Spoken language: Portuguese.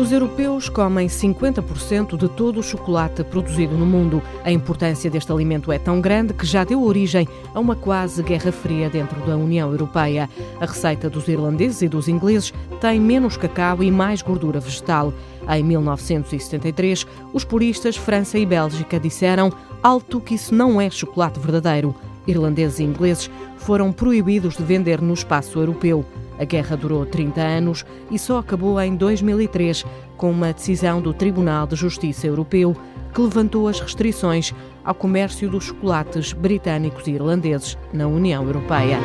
Os europeus comem 50% de todo o chocolate produzido no mundo. A importância deste alimento é tão grande que já deu origem a uma quase guerra fria dentro da União Europeia. A receita dos irlandeses e dos ingleses tem menos cacau e mais gordura vegetal. Em 1973, os puristas França e Bélgica disseram alto que isso não é chocolate verdadeiro. Irlandeses e ingleses foram proibidos de vender no espaço europeu. A guerra durou 30 anos e só acabou em 2003 com uma decisão do Tribunal de Justiça Europeu que levantou as restrições ao comércio dos chocolates britânicos e irlandeses na União Europeia.